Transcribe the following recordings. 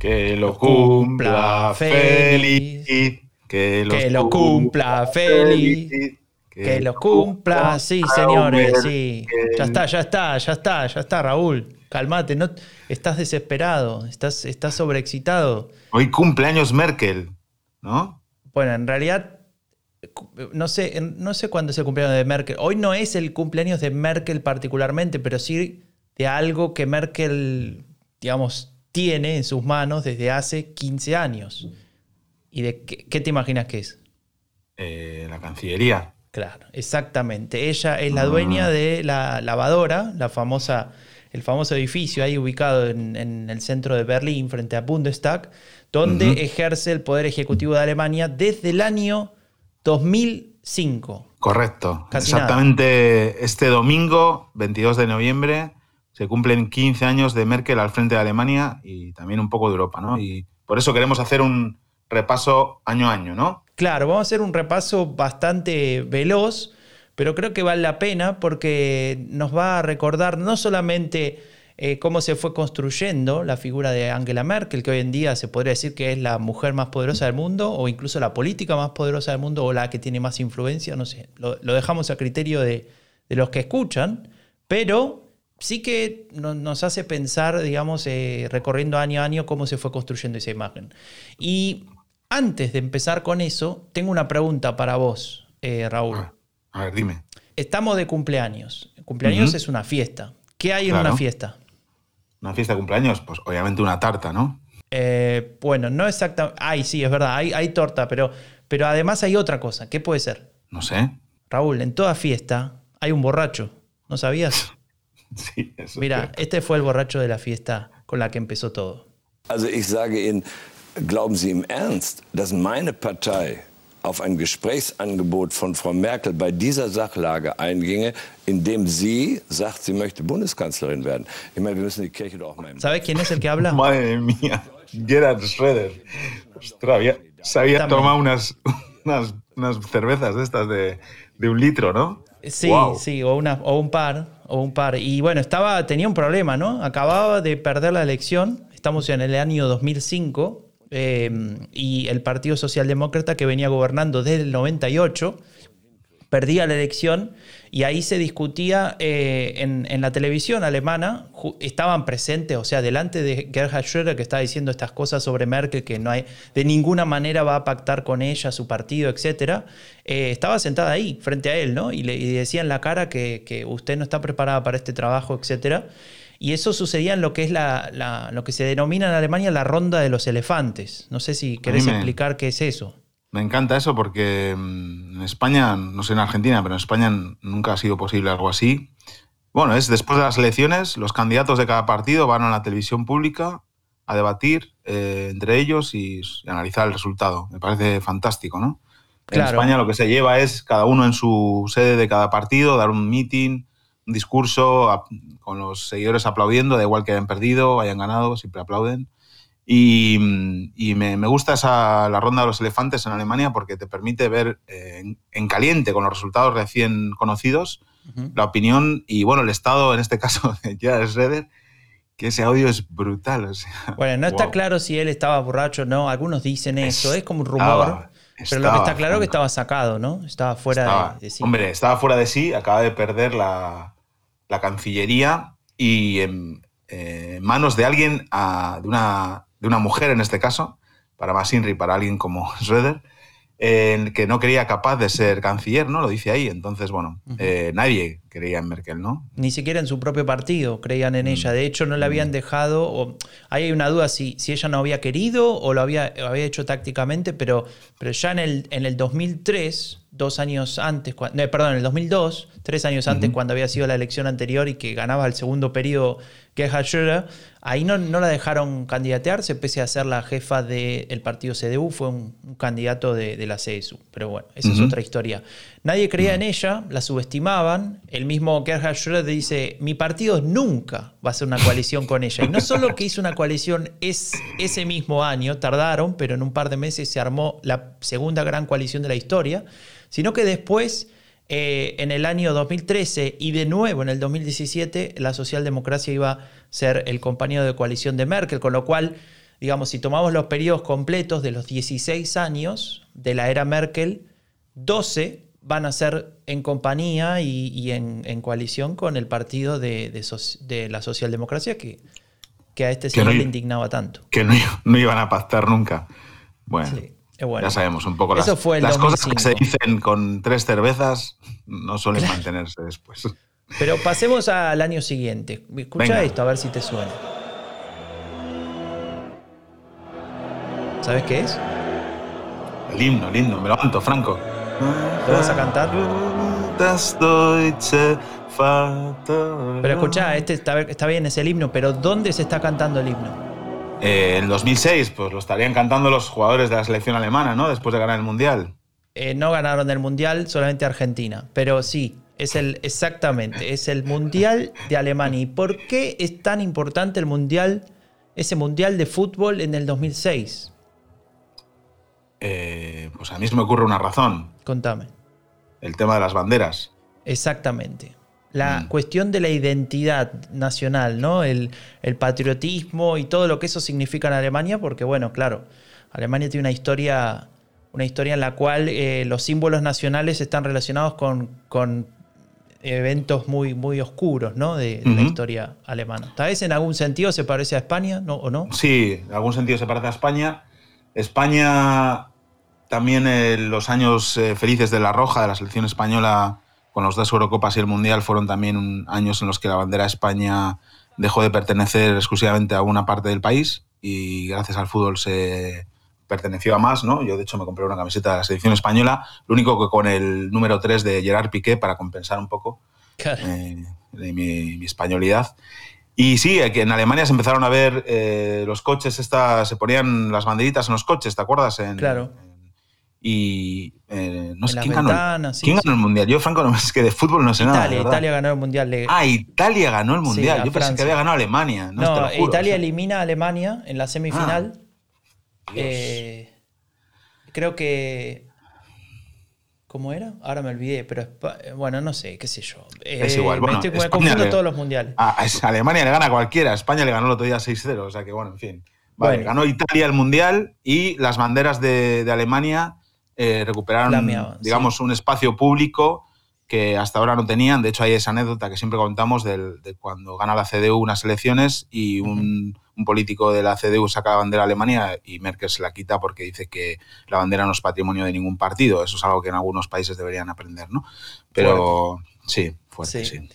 Que lo cumpla feliz. Que, lo cumpla feliz. Que, lo cumpla, sí, señores, sí. Ya está, ya está, ya está, ya está, Raúl. Calmate, no, estás desesperado, estás, estás sobreexcitado. Hoy cumpleaños Merkel, ¿no? Bueno, en realidad, no sé, no sé cuándo es el cumpleaños de Merkel. Hoy no es el cumpleaños de Merkel particularmente, pero sí de algo que Merkel, digamos, tiene en sus manos desde hace 15 años. ¿Y de qué, te imaginas que es? Eh, la Cancillería. Claro, exactamente. Ella es la dueña ah. de la lavadora, la famosa, el famoso edificio ahí ubicado en, el centro de Berlín, frente a Bundestag, donde ejerce el poder ejecutivo de Alemania desde el año 2005. Correcto. Exactamente este domingo, 22 de noviembre, se cumplen 15 años de Merkel al frente de Alemania y también un poco de Europa, ¿no? Y por eso queremos hacer un repaso año a año, ¿no? Claro, vamos a hacer un repaso bastante veloz, pero creo que vale la pena porque nos va a recordar no solamente eh, cómo se fue construyendo la figura de Angela Merkel, que hoy en día se podría decir que es la mujer más poderosa del mundo, o incluso la política más poderosa del mundo, o la que tiene más influencia, no sé, lo, dejamos a criterio de, de los que escuchan, pero sí que nos hace pensar, digamos, eh, recorriendo año a año cómo se fue construyendo esa imagen. Y antes de empezar con eso, tengo una pregunta para vos, eh, Raúl. Ah, a ver, dime. Estamos de cumpleaños. cumpleaños es una fiesta. ¿Qué hay en una fiesta? Una fiesta de cumpleaños, pues obviamente una tarta, ¿no? Eh, bueno, no exactamente. Ay, sí, es verdad, hay, hay torta, pero, pero además hay otra cosa. ¿Qué puede ser? No sé. Raúl, en toda fiesta hay un borracho. ¿No sabías? Sí, eso Mira, este fue el borracho de la fiesta con la que empezó todo. Also ich sage Ihnen, glauben Sie im Ernst, dass meine Partei auf ein Gesprächsangebot von Frau Merkel bei dieser Sachlage einginge, indem sie sagt, sie möchte Bundeskanzlerin werden. Ich meine, wir müssen die Kirche doch auch mal... ¿Sabes quién es el que habla? Madre mía, Gerhard Schroeder. Ostras, se había tomado unas, unas, unas, cervezas de estas de, de un litro, ¿no? Sí, sí, o, una, o un par o un par. Y bueno, estaba, tenía un problema, ¿no? Acababa de perder la elección, estamos en el año 2005, eh, y el Partido Socialdemócrata que venía gobernando desde el 98 perdía la elección y ahí se discutía eh, en, la televisión alemana, estaban presentes, o sea, delante de Gerhard Schröder que estaba diciendo estas cosas sobre Merkel, que no hay, de ninguna manera va a pactar con ella, su partido, etc. Eh, estaba sentada ahí, frente a él, ¿no? Y le decía en la cara que, usted no está preparada para este trabajo, etc. Y eso sucedía en lo que es la, lo que se denomina en Alemania la ronda de los elefantes. No sé si querés explicar qué es eso. Me encanta eso porque mm, en España, no sé en Argentina, pero en España nunca ha sido posible algo así. Bueno, es después de las elecciones, los candidatos de cada partido van a la televisión pública a debatir eh, entre ellos y, analizar el resultado. Me parece fantástico, ¿no? En España lo que se lleva es cada uno en su sede de cada partido, dar un meeting, un discurso con los seguidores aplaudiendo, da igual que hayan perdido, hayan ganado, siempre aplauden. Y, me, gusta esa, la ronda de los elefantes en Alemania porque te permite ver eh, en, caliente, con los resultados recién conocidos, la opinión y, bueno, el estado, en este caso, de Gerhard Schroeder, que ese audio es brutal. bueno, no está claro si él estaba borracho o no. Algunos dicen eso, es como un rumor. pero lo que está claro es que estaba sacado, ¿no? Estaba fuera de, sí. Hombre, estaba fuera de sí, acaba de perder la, la Cancillería y en eh, manos de alguien, de una de una mujer en este caso, para más Inri, para alguien como Schroeder, que no creía capaz de ser canciller, ¿no? Lo dice ahí. Entonces, bueno, eh, nadie creía en Merkel, ¿no? Ni siquiera en su propio partido creían en mm. ella. De hecho, no la habían mm. dejado. O, ahí hay una duda si, si ella no había querido o lo había, había hecho tácticamente, pero, pero ya en el, en el 2003 dos años antes, perdón, en el 2002, tres años antes, cuando había sido la elección anterior y que ganaba el segundo periodo Gerhard Schröder, ahí no, no, la dejaron candidatearse, pese a ser la jefa del partido CDU, fue un, candidato de, la CSU. Pero bueno, esa es otra historia. Nadie creía en ella, la subestimaban. El mismo Gerhard Schröder dice, mi partido nunca va a hacer una coalición con ella. Y no solo que hizo una coalición es, ese mismo año, tardaron, pero en un par de meses se armó la segunda gran coalición de la historia, sino que después eh, en el año 2013 y de nuevo en el 2017 la socialdemocracia iba a ser el compañero de coalición de Merkel, con lo cual, digamos, si tomamos los periodos completos de los 16 años de la era Merkel, 12 van a ser en compañía y, en, coalición con el partido de, la socialdemocracia que, que a este señor le indignaba tanto. Que no, iban a pactar nunca. Bueno. Ya sabemos un poco las, las cosas que se dicen con tres cervezas no suelen mantenerse después. Pero pasemos al año siguiente. Escucha esto a ver si te suena. ¿Sabes qué es? El himno, el himno. Me levanto, Franco. ¿Lo vas a cantar? Pero escucha, este está, está bien, es el himno, pero ¿dónde se está cantando el himno? Eh, en 2006, pues lo estarían cantando los jugadores de la selección alemana, ¿no? Después de ganar el Mundial. Eh, no ganaron el Mundial, solamente Argentina. Pero sí, es el, exactamente, es el Mundial de Alemania. ¿Y por qué es tan importante el Mundial, ese Mundial de fútbol en el 2006? Eh, pues a mí se me ocurre una razón. Contame. El tema de las banderas. Exactamente la mm. cuestión de la identidad nacional, ¿no? El, patriotismo y todo lo que eso significa en Alemania, porque bueno, claro, Alemania tiene una historia, una historia en la cual eh, los símbolos nacionales están relacionados con, con eventos muy, muy oscuros ¿no? de, la historia alemana. Tal vez en algún sentido se parece a España, ¿no? ¿o no? Sí, en algún sentido se parece a España. España también en los años eh, felices de la Roja, de la selección española, con los dos Eurocopas y el Mundial fueron también años en los que la bandera de España dejó de pertenecer exclusivamente a una parte del país y gracias al fútbol se perteneció a más, ¿no? Yo de hecho me compré una camiseta de la selección española, lo único que con el número 3 de Gerard Piqué para compensar un poco eh, de mi, españolidad. Y sí, que en Alemania se empezaron a ver eh, los coches, esta, se ponían las banderitas en los coches, ¿te acuerdas? En, claro. Y eh, no sé quién, ganó, ¿quién ganó el mundial. Yo, Franco, no, es que de fútbol no sé Italia, nada. Italia ganó el mundial. Ah, Italia ganó el mundial. Yo pensé que había ganado Alemania. No, Italia elimina a Alemania en la semifinal. Ah, eh, creo que. ¿Cómo era? Ahora me olvidé, pero bueno, no sé, qué sé yo. es igual, eh, bueno, me, estoy, confundo todos los mundiales. A, Alemania le gana a cualquiera, España le ganó el otro día 6-0, o sea que bueno, en fin. Vale, ganó Italia el mundial y las banderas de, de Alemania eh, recuperaron, digamos, un espacio público que hasta ahora no tenían. De hecho, hay esa anécdota que siempre contamos de cuando gana la CDU unas elecciones y un, político de la CDU saca la bandera a Alemania y Merkel se la quita porque dice que la bandera no es patrimonio de ningún partido. Eso es algo que en algunos países deberían aprender, ¿no? Pero sí, fuerte, sí.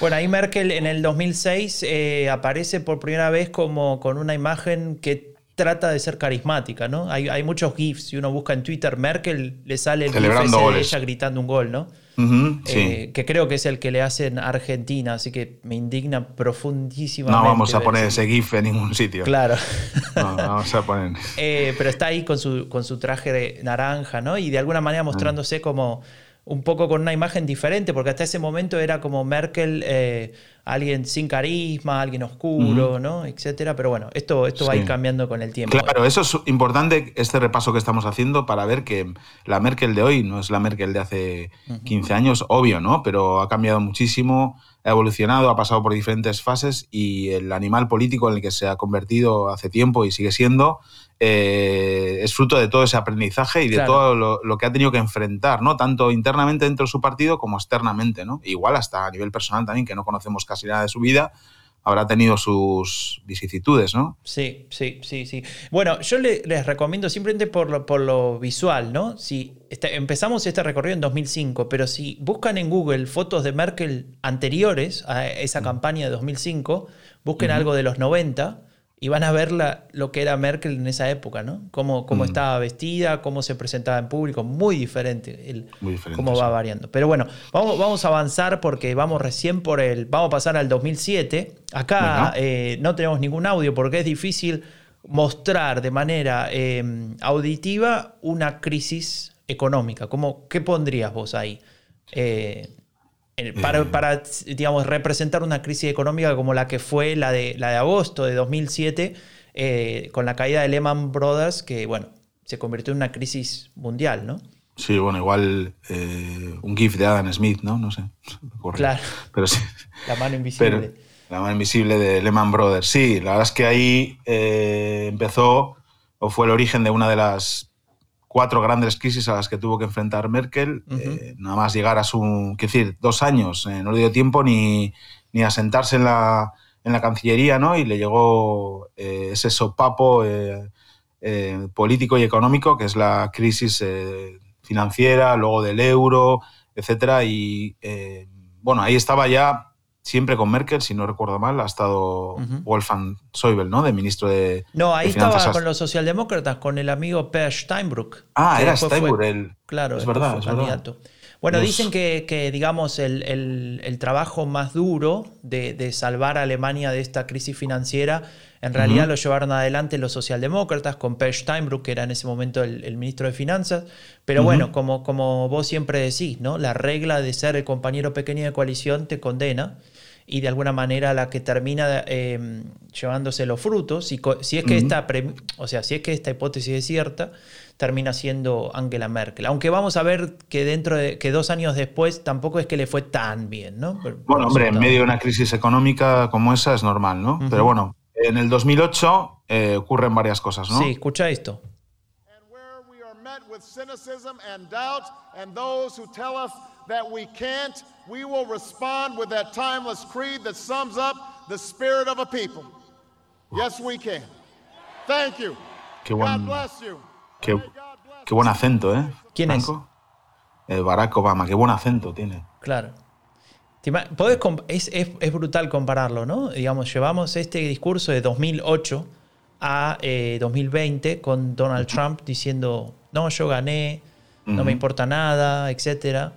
Bueno, ahí Merkel en el 2006 eh, aparece por primera vez como con una imagen que trata de ser carismática, ¿no? Hay, hay, muchos GIFs. Si uno busca en Twitter Merkel, le sale el GIF de ella gritando un gol, ¿no? Eh, que creo que es el que le hacen a Argentina, así que me indigna profundísimamente. No vamos a poner ese GIF en ningún sitio. Claro. No, vamos a poner. Eh, pero está ahí con su, con su traje de naranja, ¿no? Y de alguna manera mostrándose como un poco con una imagen diferente, porque hasta ese momento era como Merkel, eh, alguien sin carisma, alguien oscuro, ¿no? Etcétera. Pero bueno, esto, esto va a ir cambiando con el tiempo. Claro, eso es importante, este repaso que estamos haciendo, para ver que la Merkel de hoy no es la Merkel de hace 15 años, obvio, ¿no? Pero ha cambiado muchísimo, ha evolucionado, ha pasado por diferentes fases y el animal político en el que se ha convertido hace tiempo y sigue siendo eh, es fruto de todo ese aprendizaje y de todo lo, que ha tenido que enfrentar, ¿no? Tanto internamente dentro de su partido como externamente, ¿no? Igual hasta a nivel personal también, que no conocemos casi nada de su vida, habrá tenido sus vicisitudes, ¿no? Sí, sí, sí, sí. Bueno, yo les recomiendo simplemente por lo, por lo visual, ¿no? Si este, empezamos este recorrido en 2005, pero si buscan en Google fotos de Merkel anteriores a esa campaña de 2005, busquen algo de los 90 y van a ver lo que era Merkel en esa época, ¿no? Cómo, cómo mm. estaba vestida, cómo se presentaba en público, muy diferente, el, muy diferente cómo va variando. Pero bueno, vamos, vamos a avanzar porque vamos recién por el, vamos a pasar al 2007. Acá eh, no tenemos ningún audio porque es difícil mostrar de manera eh, auditiva una crisis económica. ¿Cómo, ¿Qué pondrías vos ahí? Eh, para, para, digamos, representar una crisis económica como la que fue la de, la de agosto de 2007, eh, con la caída de Lehman Brothers, que, bueno, se convirtió en una crisis mundial, ¿no? Sí, bueno, igual eh, un GIF de Adam Smith, ¿no? No sé. Claro. Pero sí. La mano invisible. la mano invisible de Lehman Brothers. Sí, la verdad es que ahí eh, empezó o fue el origen de una de las cuatro grandes crisis a las que tuvo que enfrentar Merkel, eh, nada más llegar a su, qué decir, dos años, eh, no le dio tiempo ni, ni a sentarse en la, en la Cancillería, ¿no? Y le llegó eh, ese sopapo político y económico, que es la crisis financiera, luego del euro, etcétera, y bueno, ahí estaba ya siempre con Merkel, si no recuerdo mal, ha estado Wolfgang Schäuble, ¿no? De ministro de. No, ahí estaba con los socialdemócratas, con el amigo Per Steinbrück. Ah, era Steinbrück el. Claro, es verdad, es candidato. Bueno, dicen que, digamos, el, trabajo más duro de, salvar a Alemania de esta crisis financiera, en realidad lo llevaron adelante los socialdemócratas con Per Steinbrück, que era en ese momento el, ministro de Finanzas. Pero bueno, como, como vos siempre decís, ¿no? La regla de ser el compañero pequeño de coalición te condena y de alguna manera la que termina em, llevándose los frutos, si, si es que esta, o sea, si es que esta hipótesis es cierta, termina siendo Angela Merkel. Aunque vamos a ver que dentro de que dos años después tampoco es que le fue tan bien, ¿no? bueno, hombre, en medio de una crisis económica como esa es normal, ¿no? Pero bueno, en el 2008 eh, ocurren varias cosas, ¿no? Sí, escucha esto. That we can't, we will respond with that timeless creed that sums up the spirit of a people. Yes, we can. Thank you. Qué buen, God bless you. Qué, qué buen acento, ¿eh? ¿Quién Franco? es? Eh, Barack Obama, qué buen acento tiene. Claro. es, es, es, brutal compararlo, ¿no? Digamos, llevamos este discurso de 2008 a eh, 2020 con Donald Trump diciendo, no, yo gané, no me importa nada, etcétera.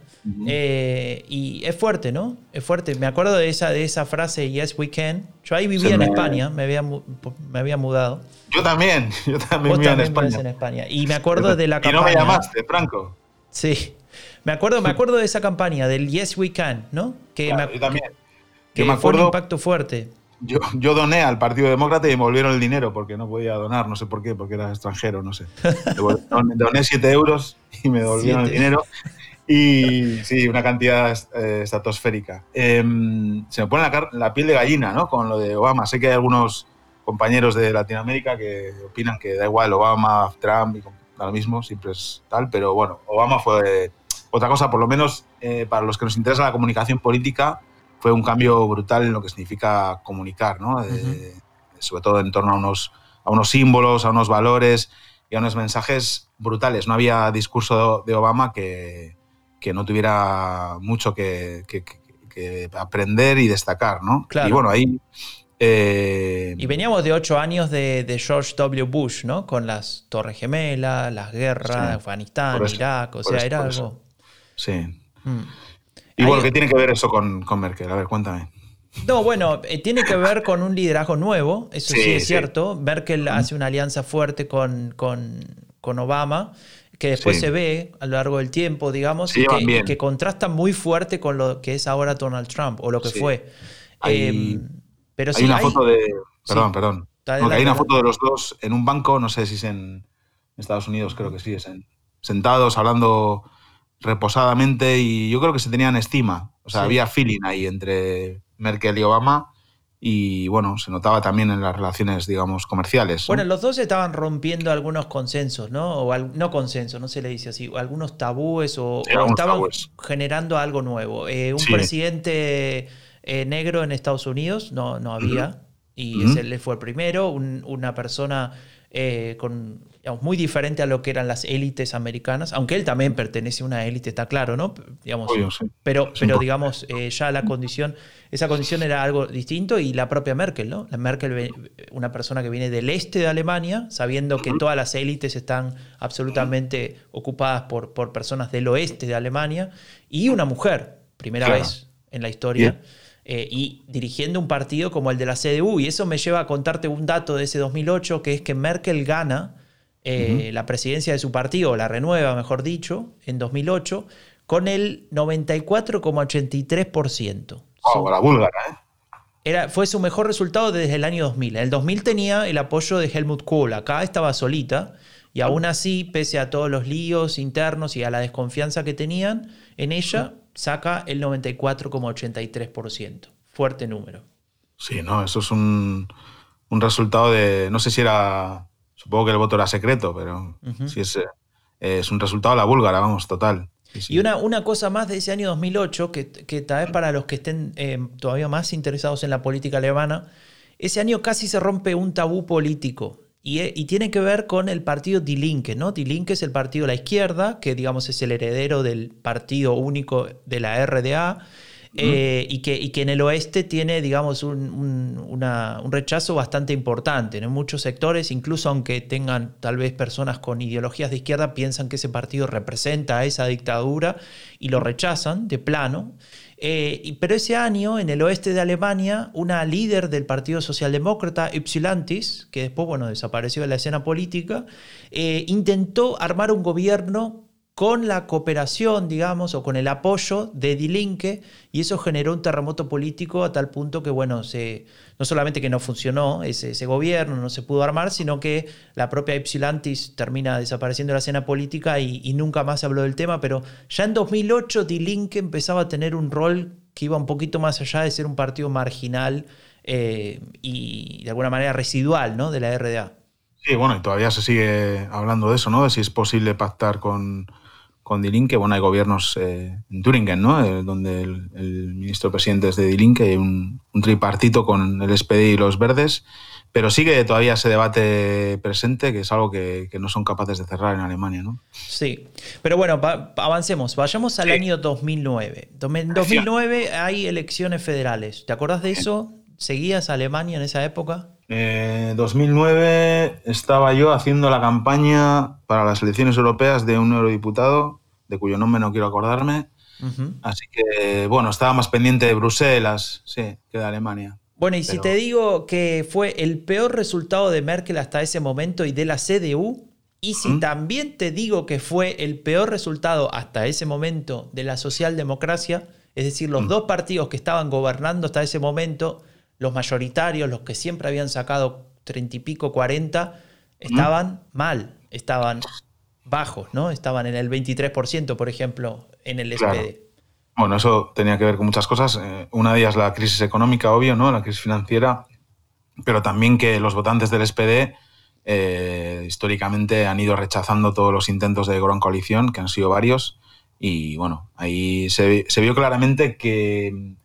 Eh, y es fuerte, ¿no? Es fuerte. Me acuerdo de esa, de esa frase, Yes, we can. Yo ahí vivía en España, me había, me había mudado. Yo también, yo también vivía en España. en España. Y me acuerdo de la campaña. Y no me llamaste, Franco. Sí. Me acuerdo, me acuerdo de esa campaña, del Yes, we can, ¿no? Que me, yo también. Que, me acuerdo, fue un impacto fuerte. Yo, yo, doné al Partido Demócrata y me volvieron el dinero porque no podía donar, no sé por qué, porque era extranjero, no sé. doné 7 euros y me devolvieron el dinero. Y sí, una cantidad eh, estratosférica. Em, se me pone la, piel de gallina, ¿no? Con lo de Obama. Sé que hay algunos compañeros de Latinoamérica que opinan que da igual Obama, Trump, y da lo mismo, siempre es tal, pero bueno, Obama fue otra cosa, por lo menos eh, para los que nos interesa la comunicación política, fue un cambio brutal en lo que significa comunicar, ¿no? Sobre todo en torno a unos, a unos símbolos, a unos valores y a unos mensajes brutales. No había discurso de Obama que, que no tuviera mucho que, aprender y destacar, ¿no? Claro. Y bueno, ahí... Eh, y veníamos de ocho años de, George W. Bush, ¿no? Con las Torres Gemelas, las guerras, Afganistán, Irak, o sea, era algo... Sí. Mm. Y bueno, ¿qué tiene que ver eso con, Merkel? A ver, cuéntame. No, bueno, eh, tiene que ver con un liderazgo nuevo, eso sí, es cierto. Merkel hace una alianza fuerte con, con Obama que después se ve a lo largo del tiempo, digamos, y que, contrasta muy fuerte con lo que es ahora Donald Trump o lo que fue. Hay, em, pero hay una foto de. Perdón, perdón. hay una foto de los dos en un banco, no sé si es en Estados Unidos, creo que sí, es en, sentados hablando reposadamente y yo creo que se tenían estima. O sea, había feeling ahí entre Merkel y Obama y bueno, se notaba también en las relaciones, digamos, comerciales. Bueno, los dos estaban rompiendo algunos consensos, ¿no? O no consensos, no se le dice así, algunos tabúes o, estaban generando algo nuevo. Eh, un presidente eh, negro en Estados Unidos, no, no había, y ese fue el primero, una persona eh, con, muy diferente a lo que eran las élites americanas, aunque él también pertenece a una élite, está claro, ¿no? Digamos, Pero, pero digamos, eh, ya la condición, esa condición era algo distinto y la propia Merkel, ¿no? La Merkel, una persona que viene del este de Alemania, sabiendo que todas las élites están absolutamente ocupadas por, por personas del oeste de Alemania, y una mujer, primera vez en la historia. Eh, y dirigiendo un partido como el de la CDU. Y eso me lleva a contarte un dato de ese 2008, que es que Merkel gana eh, la presidencia de su partido, la renueva, mejor dicho, en 2008, con el 94,83%. Oh, la búlgara, ¿eh? Era, fue su mejor resultado desde el año 2000. En el 2000 tenía el apoyo de Helmut Kohl. Acá estaba solita. Y aún así, pese a todos los líos internos y a la desconfianza que tenían en ella, saca el 94,83%. Fuerte número. Sí, no, eso es un, resultado de, no sé si era, supongo que el voto era secreto, pero sí es, es un resultado de la búlgara, vamos, total. Y una, una, cosa más de ese año 2008, que, que tal vez para los que estén eh, todavía más interesados en la política alemana, ese año casi se rompe un tabú político. Eh, y, tiene que ver con el partido Die Linke, ¿no? Die Linke es el partido de la izquierda, que digamos es el heredero del partido único de la RDA, eh, y, que, y, que, en el oeste tiene, digamos, un, rechazo bastante importante. En muchos sectores, incluso aunque tengan tal vez personas con ideologías de izquierda, piensan que ese partido representa a esa dictadura y lo rechazan de plano. Eh, pero ese año, en el oeste de Alemania, una líder del Partido Socialdemócrata, Ypsilantis, que después bueno, desapareció de la escena política, eh, intentó armar un gobierno con la cooperación, digamos, o con el apoyo de Die Linke, y eso generó un terremoto político a tal punto que, bueno, se, no solamente que no funcionó ese, gobierno, no se pudo armar, sino que la propia Ypsilantis termina desapareciendo de la escena política y, nunca más se habló del tema, pero ya en 2008 Die Linke empezaba a tener un rol que iba un poquito más allá de ser un partido marginal eh, y de alguna manera residual ¿no? de la RDA. Sí, bueno, y todavía se sigue hablando de eso, ¿no? De si es posible pactar con, con Die Linke. Bueno, hay gobiernos eh, en Thüringen, ¿no? Eh, donde el, ministro presidente es de Die Linke, hay un, tripartito con el SPD y los verdes, pero sigue todavía ese debate presente, que es algo que, no son capaces de cerrar en Alemania, ¿no? Sí, pero bueno, avancemos, vayamos al año 2009. En 2009 hay elecciones federales, ¿te acuerdas de eso? ¿Seguías a Alemania en esa época? En 2009 estaba yo haciendo la campaña para las elecciones europeas de un eurodiputado, de cuyo nombre no quiero acordarme. Así que, bueno, estaba más pendiente de Bruselas, sí, que de Alemania. Bueno, y si te digo que fue el peor resultado de Merkel hasta ese momento y de la CDU, y si también te digo que fue el peor resultado hasta ese momento de la socialdemocracia, es decir, los mm. dos partidos que estaban gobernando hasta ese momento, los mayoritarios, los que siempre habían sacado treinta y pico, cuarenta, estaban mal, estaban bajos, ¿no? Estaban en el 23%, por ejemplo, en el SPD. Bueno, eso tenía que ver con muchas cosas. Eh, una de ellas la crisis económica, obvio, ¿no? La crisis financiera, pero también que los votantes del SPD eh, históricamente han ido rechazando todos los intentos de gran coalición, que han sido varios, y bueno, ahí se vio claramente que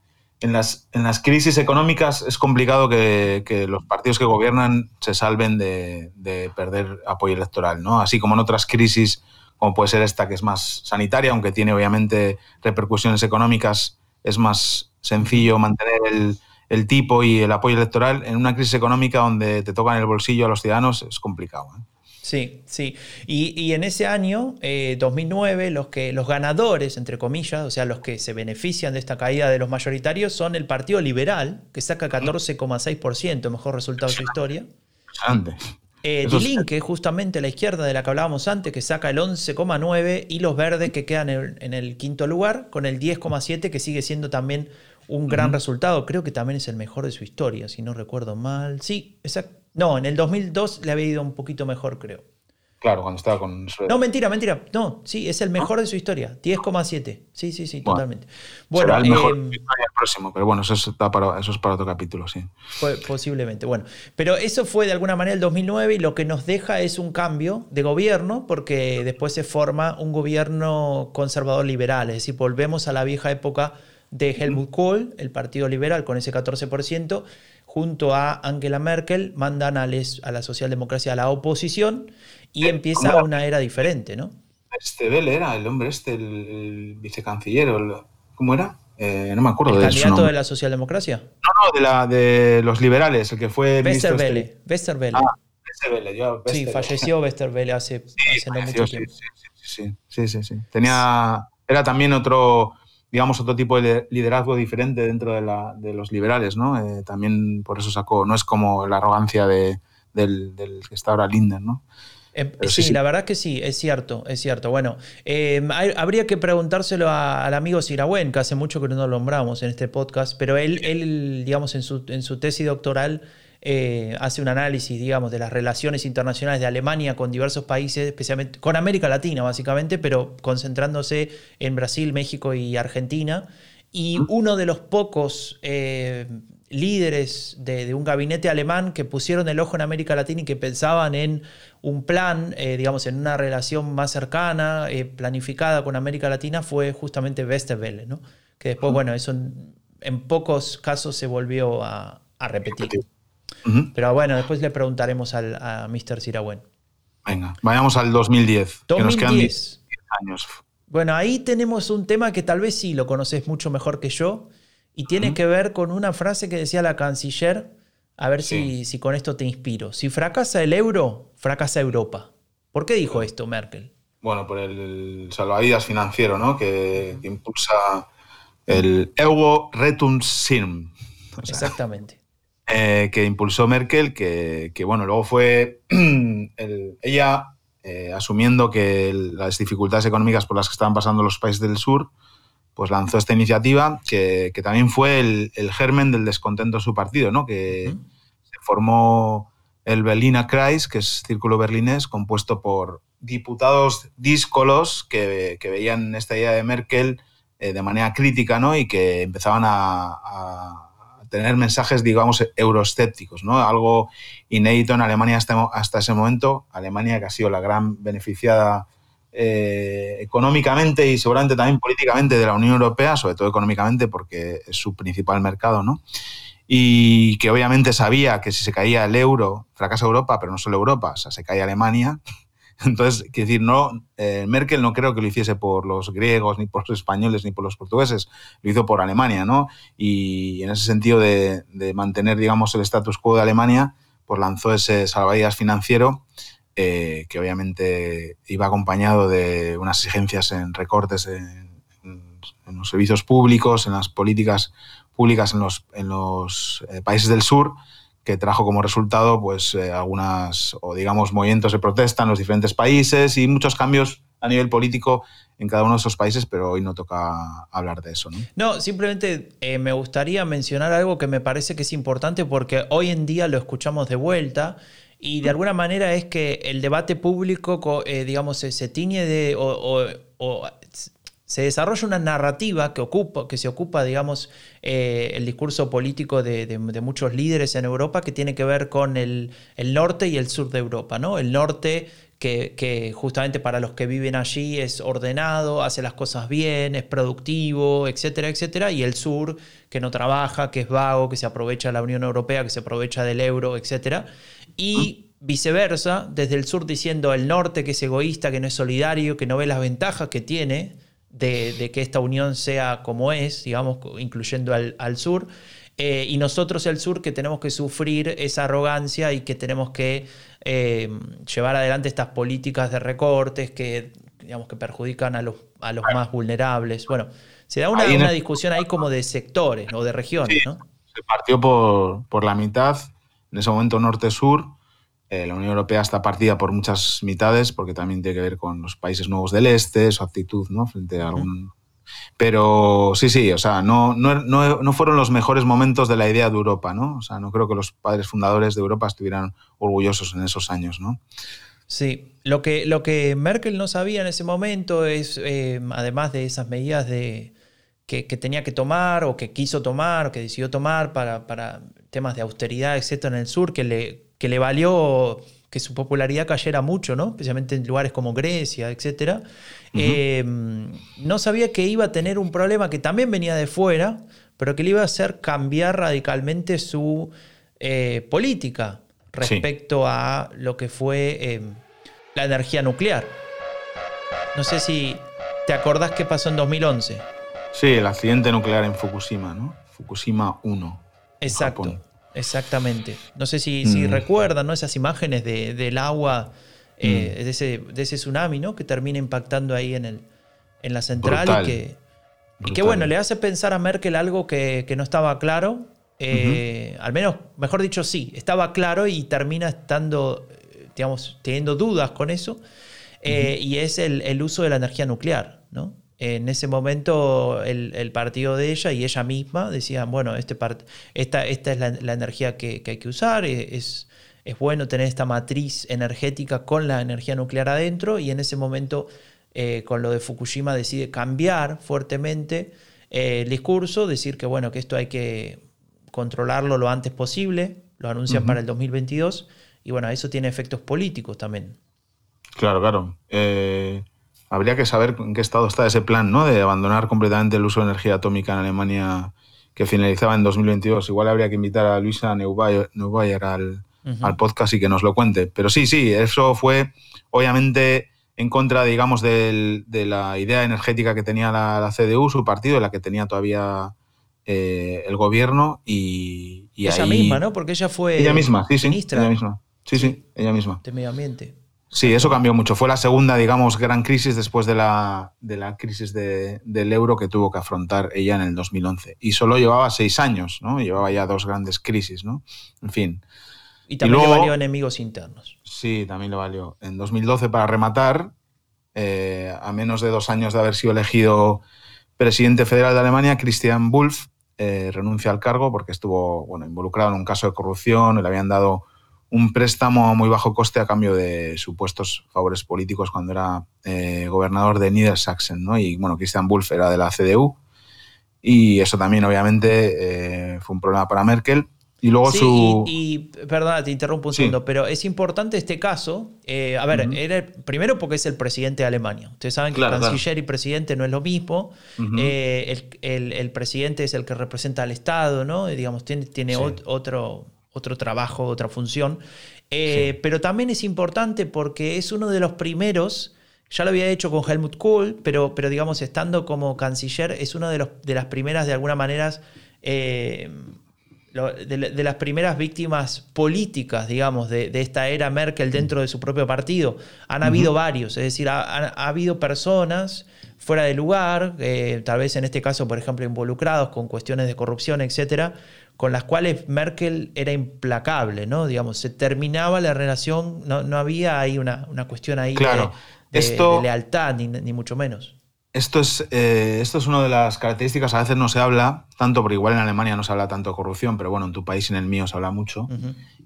en las, en las crisis económicas es complicado que, los partidos que gobiernan se salven de, perder apoyo electoral, ¿no? Así como en otras crisis, como puede ser esta, que es más sanitaria, aunque tiene obviamente repercusiones económicas, es más sencillo mantener el, el tipo y el apoyo electoral. En una crisis económica donde te tocan el bolsillo a los ciudadanos es complicado. ¿eh? Sí, sí. Y, en ese año, 2009, eh, los, que, los ganadores, entre comillas, o sea, los que se benefician de esta caída de los mayoritarios, son el Partido Liberal, que saca 14,6%, mejor resultado de su historia. Eh, que justamente la izquierda de la que hablábamos antes, que saca el 11,9%, y los verdes que quedan en, el quinto lugar, con el 10,7%, que sigue siendo también un gran resultado. Creo que también es el mejor de su historia, si no recuerdo mal. Sí, exacto. No, en el 2002 le había ido un poquito mejor, creo. Claro, cuando estaba con No, mentira, mentira. No, sí, es el mejor de su historia. 10,7. Sí, sí, sí, totalmente. Bueno, será el mejor eh, próximo, pero bueno, eso es, para, eso es para otro capítulo, sí. posiblemente. Bueno, pero eso fue de alguna manera el 2009 y lo que nos deja es un cambio de gobierno porque después se forma un gobierno conservador liberal, es decir, volvemos a la vieja época de Helmut Kohl, el Partido Liberal, con ese 14%, junto a Angela Merkel, mandan a, la socialdemocracia a la oposición y empieza una era diferente, ¿no? Este Bell era el hombre este, el, vicecanciller, ¿cómo era? Eh, no me acuerdo ¿El de candidato de la socialdemocracia? No, no, de, la, de los liberales, el que fue. Westerwelle. Este. Westerwelle. Ah, Westerwelle, yo, Sí, falleció Westerwelle hace, hace no mucho tiempo. Sí sí, sí, sí, Tenía. Era también otro, digamos, otro tipo de liderazgo diferente dentro de, la, de los liberales, ¿no? Eh, también por eso sacó. No es como la arrogancia de, del, que está ahora Linden, ¿no? Em, sí, la verdad que sí, es cierto, es cierto. Bueno, em, habría que preguntárselo al amigo Siragüen, que hace mucho que no lo nombramos en este podcast, pero él, él digamos, en su, en su tesis doctoral eh, hace un análisis, digamos, de las relaciones internacionales de Alemania con diversos países, especialmente con América Latina, básicamente, pero concentrándose en Brasil, México y Argentina. Y uno de los pocos eh, líderes de, un gabinete alemán que pusieron el ojo en América Latina y que pensaban en un plan, eh, digamos, en una relación más cercana, eh, planificada con América Latina, fue justamente Westerwelle, ¿no? Que después, bueno, eso en, pocos casos se volvió a, repetir. Pero bueno, después le preguntaremos al, a Mr. Sirawen. Venga, vayamos al 2010. 2010. Que nos quedan 10 años. Bueno, ahí tenemos un tema que tal vez sí lo conoces mucho mejor que yo, y tiene que ver con una frase que decía la canciller, a ver si, si, con esto te inspiro. Si fracasa el euro, fracasa Europa. ¿Por qué dijo esto Merkel? Bueno, por el salvavidas financiero, ¿no? Que, impulsa el Euro Rettungssystem. Exactamente. Eh, que impulsó Merkel, que, bueno, luego fue ella eh, asumiendo que las dificultades económicas por las que estaban pasando los países del sur, pues lanzó esta iniciativa que, también fue el, germen del descontento de su partido, ¿no? que se formó el Berliner Kreis, que es círculo berlinés, compuesto por diputados díscolos que, veían esta idea de Merkel eh, de manera crítica ¿no? y que empezaban a, tener mensajes, digamos, euroscépticos, ¿no? algo inédito en Alemania hasta, hasta ese momento. Alemania, que ha sido la gran beneficiada eh, económicamente y seguramente también políticamente de la Unión Europea, sobre todo económicamente porque es su principal mercado, ¿no? Y que obviamente sabía que si se caía el euro, fracasa Europa, pero no solo Europa, o sea, se caía Alemania. Entonces, quiero decir, no, eh, Merkel no creo que lo hiciese por los griegos, ni por los españoles, ni por los portugueses, lo hizo por Alemania, ¿no? Y en ese sentido de, de mantener, digamos, el status quo de Alemania, pues lanzó ese salvavidas financiero eh, que obviamente iba acompañado de unas exigencias en recortes en, los servicios públicos, en las políticas públicas en los, en los eh, países del sur, que trajo como resultado pues eh, algunas, o digamos, movimientos de protesta en los diferentes países y muchos cambios a nivel político en cada uno de esos países, pero hoy no toca hablar de eso. No, no simplemente me gustaría mencionar algo que me parece que es importante porque hoy en día lo escuchamos de vuelta y de alguna manera es que el debate público, eh, digamos, se, tiñe de, o, se desarrolla una narrativa que, ocupa, que se ocupa, digamos, eh, el discurso político de, muchos líderes en Europa que tiene que ver con el, norte y el sur de Europa, ¿no? El norte que, que, justamente para los que viven allí es ordenado, hace las cosas bien, es productivo, etcétera, etcétera, y el sur que no trabaja, que es vago, que se aprovecha de la Unión Europea, que se aprovecha del euro, etcétera y viceversa, desde el sur diciendo el norte que es egoísta, que no es solidario, que no ve las ventajas que tiene de, que esta unión sea como es, digamos, incluyendo al, sur. Eh, y nosotros el sur que tenemos que sufrir esa arrogancia y que tenemos que eh, llevar adelante estas políticas de recortes que, digamos, que perjudican a los, a los más vulnerables. Bueno, se da una, una discusión ahí como de sectores o de regiones, ¿no? Se partió por, por la mitad en ese momento norte-sur. Eh, la Unión Europea está partida por muchas mitades, porque también tiene que ver con los países nuevos del este, su actitud ¿no? frente a algún... Pero sí, sí, o sea, no, no, no, fueron los mejores momentos de la idea de Europa, ¿no? O sea, no creo que los padres fundadores de Europa estuvieran orgullosos en esos años, ¿no? Sí, lo que, lo que Merkel no sabía en ese momento es, eh, además de esas medidas de, que, tenía que tomar o que quiso tomar o que decidió tomar para, para temas de austeridad, etcétera, en el sur, que le, que le valió, que su popularidad cayera mucho, ¿no? especialmente en lugares como Grecia, etc. Em, no sabía que iba a tener un problema que también venía de fuera, pero que le iba a hacer cambiar radicalmente su eh, política respecto a lo que fue em, la energía nuclear. No sé si te acordás qué pasó en 2011. Sí, el accidente nuclear en Fukushima, ¿no? Fukushima 1. Exacto, exactamente. No sé si, mm. recuerdan ¿no? esas imágenes del agua, eh, mm. de, ese, de, ese, tsunami, ¿no? Que termina impactando ahí en, el, en la central y que, y que, bueno, le hace pensar a Merkel algo que, no estaba claro. Eh, al menos, mejor dicho, sí, estaba claro y termina estando, digamos, teniendo dudas con eso. Eh, y es el, el, uso de la energía nuclear, ¿no? En ese momento el, partido de ella y ella misma decían, bueno, este esta, esta es la, energía que, hay que usar, e, es, es bueno tener esta matriz energética con la energía nuclear adentro y en ese momento eh, con lo de Fukushima decide cambiar fuertemente eh, el discurso, decir que bueno, que esto hay que controlarlo lo antes posible, lo anuncian para el 2022 y bueno, eso tiene efectos políticos también. Claro, claro. Eh, habría que saber en qué estado está ese plan, ¿no? De abandonar completamente el uso de energía atómica en Alemania que finalizaba en 2022. Igual habría que invitar a Luisa Neubayer, al, al, podcast y que nos lo cuente. Pero sí, sí, eso fue obviamente en contra, digamos, de la idea energética que tenía la, CDU, su partido, la que tenía todavía eh, el gobierno y, ella misma, ¿no? Porque ella fue ella misma, sí, sí, ella misma. Sí, sí, ella misma. De medio ambiente. Sí, eso cambió mucho. Fue la segunda, digamos, gran crisis después de la, de la crisis del euro que tuvo que afrontar ella en el 2011. Y solo llevaba seis años, ¿no? Llevaba ya dos grandes crisis, ¿no? En fin. Y también le valió enemigos internos. Sí, también le valió. En 2012, para rematar, eh, a menos de dos años de haber sido elegido presidente federal de Alemania, Christian Wulff eh, renuncia al cargo porque estuvo bueno, involucrado en un caso de corrupción, le habían dado un préstamo a muy bajo coste a cambio de supuestos favores políticos cuando era eh, gobernador de Niedersachsen, ¿no? Y bueno, Christian Wulff era de la CDU y eso también obviamente eh, fue un problema para Merkel. Y luego su... Y, perdona, te interrumpo un segundo, pero es importante este caso. Eh, a ver, primero porque es el presidente de Alemania. Ustedes saben que canciller y presidente no es lo mismo. el, presidente es el que representa al Estado, ¿no? Digamos, tiene, tiene otro, otro trabajo, otra función. Eh, pero también es importante porque es uno de los primeros, ya lo había hecho con Helmut Kohl, pero, pero digamos, estando como canciller, es una de, los, de las primeras, de alguna manera, eh, de, las primeras víctimas políticas, digamos, de, esta era Merkel dentro de su propio partido. Han habido varios, es decir, ha, habido personas fuera de lugar, eh, tal vez en este caso, por ejemplo, involucrados con cuestiones de corrupción, etcétera, con las cuales Merkel era implacable, ¿no? Digamos, se terminaba la relación, no, había ahí una, cuestión ahí de, lealtad, ni, mucho menos. Esto es, eh, esto es una de las características, a veces no se habla tanto, porque igual en Alemania no se habla tanto de corrupción, pero bueno, en tu país y en el mío se habla mucho.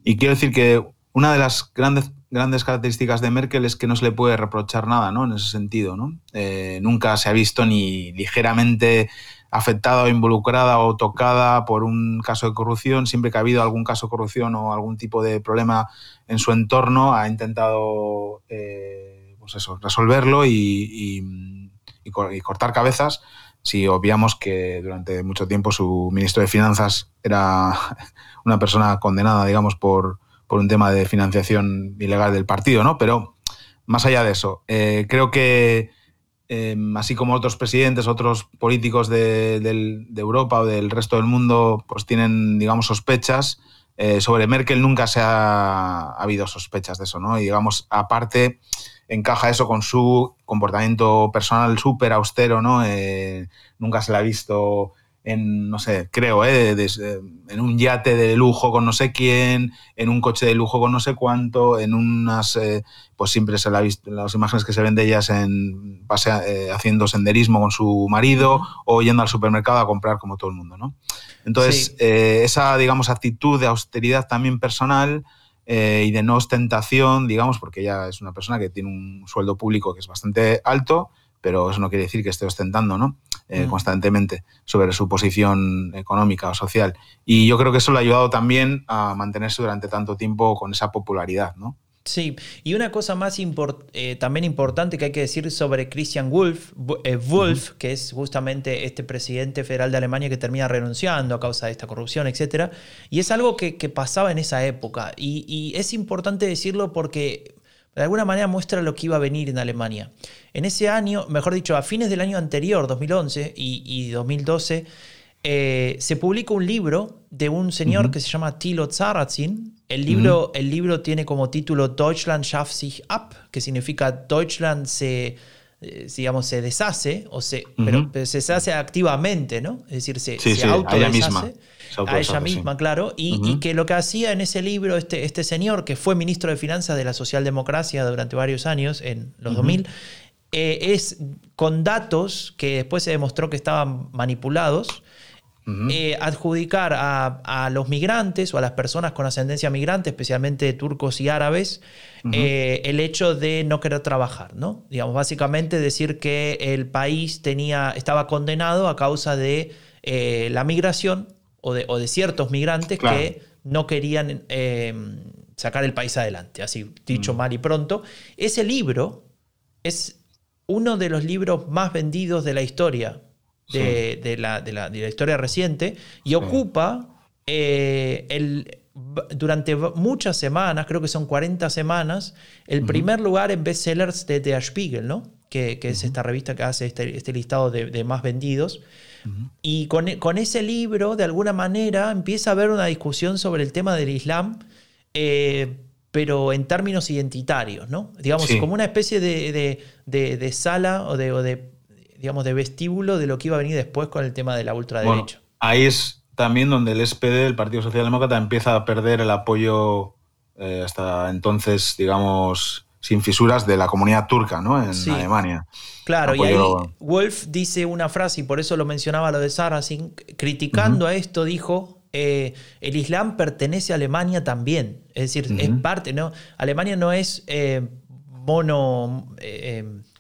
Y quiero decir que una de las grandes, grandes características de Merkel es que no se le puede reprochar nada, ¿no? En ese sentido, ¿no? Eh, nunca se ha visto ni ligeramente afectada o involucrada o tocada por un caso de corrupción, siempre que ha habido algún caso de corrupción o algún tipo de problema en su entorno, ha intentado eh, pues eso, resolverlo y, cortar cabezas. Si obviamos que durante mucho tiempo su ministro de Finanzas era una persona condenada, digamos, por, por un tema de financiación ilegal del partido, ¿no? Pero más allá de eso, eh, creo que Em, así como otros presidentes, otros políticos de, Europa o del resto del mundo, pues tienen, digamos, sospechas. Eh, sobre Merkel nunca se ha, habido sospechas de eso, ¿no? Y digamos, aparte, encaja eso con su comportamiento personal súper austero, ¿no? Eh, nunca se le ha visto en, no sé, creo, ¿eh? en un yate de lujo con no sé quién, en un coche de lujo con no sé cuánto, en unas, eh, pues siempre se la ha visto, las imágenes que se ven de ellas en, eh, haciendo senderismo con su marido o yendo al supermercado a comprar como todo el mundo, ¿no? Entonces, eh, esa, digamos, actitud de austeridad también personal y de no ostentación, digamos, porque ella es una persona que tiene un sueldo público que es bastante alto, pero eso no quiere decir que esté ostentando, ¿no? Eh, constantemente sobre su posición económica o social. Y yo creo que eso le ha ayudado también a mantenerse durante tanto tiempo con esa popularidad, ¿no? Sí, y una cosa más eh, también importante que hay que decir sobre Christian Wolf, eh, Wolf que es justamente este presidente federal de Alemania que termina renunciando a causa de esta corrupción, etc. Y es algo que, pasaba en esa época. Y, es importante decirlo porque de alguna manera muestra lo que iba a venir en Alemania. En ese año, mejor dicho, a fines del año anterior, 2011 y, 2012, eh, se publica un libro de un señor que se llama Thilo Zarazin, el libro, el libro tiene como título Deutschland schafft sich ab, que significa Deutschland se, eh, digamos, se deshace, o se, pero, se deshace activamente, ¿no? Es decir, se, se A ella misma. A ella misma, claro. Y, que lo que hacía en ese libro este, este señor, que fue ministro de Finanzas de la socialdemocracia durante varios años, en los 2000, eh, es con datos que después se demostró que estaban manipulados, eh, adjudicar a, los migrantes o a las personas con ascendencia migrante, especialmente turcos y árabes, eh, el hecho de no querer trabajar, ¿no? Digamos, básicamente decir que el país tenía, estaba condenado a causa de la migración o de, o de, ciertos migrantes que no querían sacar el país adelante, así dicho mal y pronto. Ese libro es uno de los libros más vendidos de la historia de, la, de, la, historia reciente y ocupa eh, el, durante muchas semanas, creo que son 40 semanas, el primer lugar en bestsellers de Der Spiegel, ¿no? que, que es esta revista que hace este, este listado de, de, más vendidos. Y con, con, ese libro, de alguna manera, empieza a haber una discusión sobre el tema del Islam. Eh, pero en términos identitarios, ¿no? Digamos, como una especie de, de, de sala o de, digamos, de vestíbulo de lo que iba a venir después con el tema de la ultraderecha. ahí es también donde el SPD, el Partido Socialdemócrata, empieza a perder el apoyo eh, hasta entonces, digamos, sin fisuras de la comunidad turca ¿no? en Alemania. Claro, y ahí Wolf dice una frase, y por eso lo mencionaba lo de Sarrazin, criticando a esto, dijo, eh, el Islam pertenece a Alemania también. Es decir, es parte, ¿no? Alemania no es eh, mono,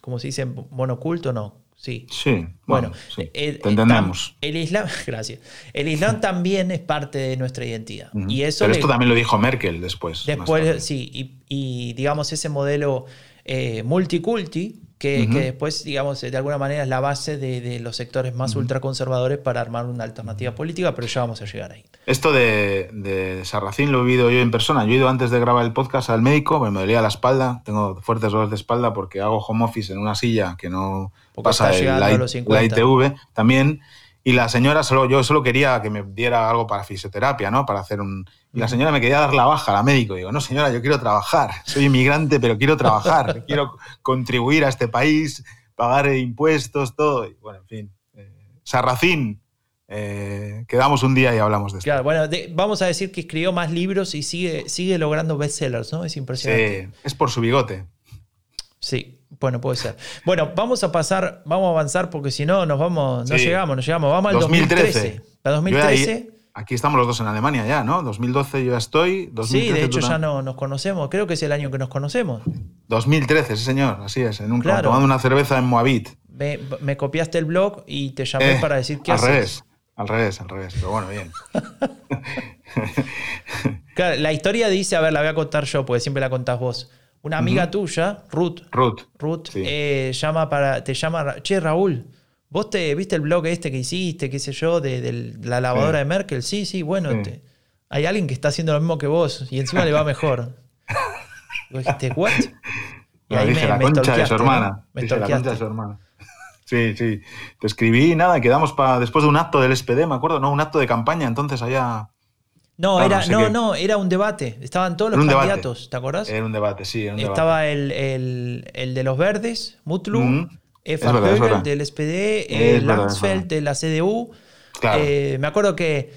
¿cómo se dice? Monoculto, no. Sí. Sí, bueno, eh, entendemos. El Islam, gracias. El Islam también es parte de nuestra identidad. y eso Pero esto también lo dijo Merkel después. Después, sí, y, digamos ese modelo eh, multiculti que, después, digamos, de alguna manera es la base de, los sectores más ultraconservadores para armar una alternativa política, pero ya vamos a llegar ahí. Esto de, de Sarracín lo he oído yo en persona. Yo he ido antes de grabar el podcast al médico, me dolía la espalda, tengo fuertes dolores de espalda porque hago home office en una silla que no pasa el, la, la ITV también. Y la señora, solo, yo solo quería que me diera algo para fisioterapia, ¿no? Para hacer un... Y la señora me quería dar la baja, la médico. Digo, no señora, yo quiero trabajar. Soy inmigrante, pero quiero trabajar. quiero contribuir a este país, pagar impuestos, todo. Y, bueno, en fin. Eh, Sarracín, eh, quedamos un día y hablamos de esto. Claro, bueno, vamos a decir que escribió más libros y sigue, sigue logrando bestsellers, ¿no? Es impresionante. Sí, es por su bigote. Sí, bueno, puede ser. Bueno, vamos a pasar, vamos a avanzar porque si no nos vamos, no llegamos, no llegamos. Vamos al 2013. 2013. aquí estamos los dos en Alemania ya, ¿no? 2012 yo ya estoy. sí, de hecho ya no, nos conocemos. Creo que es el año que nos conocemos. 2013, sí señor, así es. En un tomando una cerveza en Moabit. Me, copiaste el blog y te llamé eh, para decir qué al haces. Revés, al revés, al revés. Pero bueno, bien. claro, la historia dice, a ver, la voy a contar yo, porque siempre la contás vos. Una amiga tuya, Ruth, Ruth, Ruth eh, llama para, te llama, che Raúl, ¿vos te viste el blog este que hiciste, qué sé yo, de, la lavadora de Merkel? Sí, sí, bueno, hay alguien que está haciendo lo mismo que vos y encima le va mejor. y dijiste, ¿what? Y ahí dije, me, la concha de su hermana. Me la concha de su hermana. Sí, sí. Te escribí nada, quedamos para después de un acto del SPD, me acuerdo, ¿no? Un acto de campaña, entonces allá no, era, no, no, era un debate. Estaban todos los candidatos, ¿te acordás? Era un debate, sí. Estaba El, el, de los verdes, Mutlu, mm del SPD, el Langsfeld de la CDU. Eh, me acuerdo que,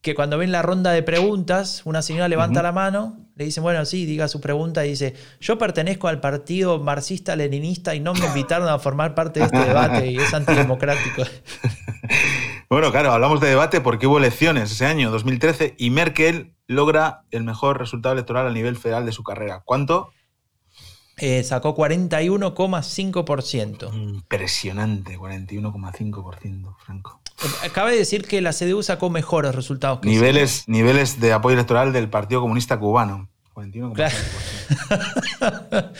que, cuando ven la ronda de preguntas, una señora levanta la mano, le dice, bueno, sí, diga su pregunta y dice, yo pertenezco al partido marxista-leninista y no me invitaron a formar parte de este debate y es antidemocrático. Bueno, claro, hablamos de debate porque hubo elecciones ese año, 2013, y Merkel logra el mejor resultado electoral a nivel federal de su carrera. ¿Cuánto? Eh, sacó 41,5%. Impresionante, 41,5%, Franco. Cabe decir que la CDU sacó mejores resultados que niveles, niveles de apoyo electoral del Partido Comunista Cubano. 41,5%.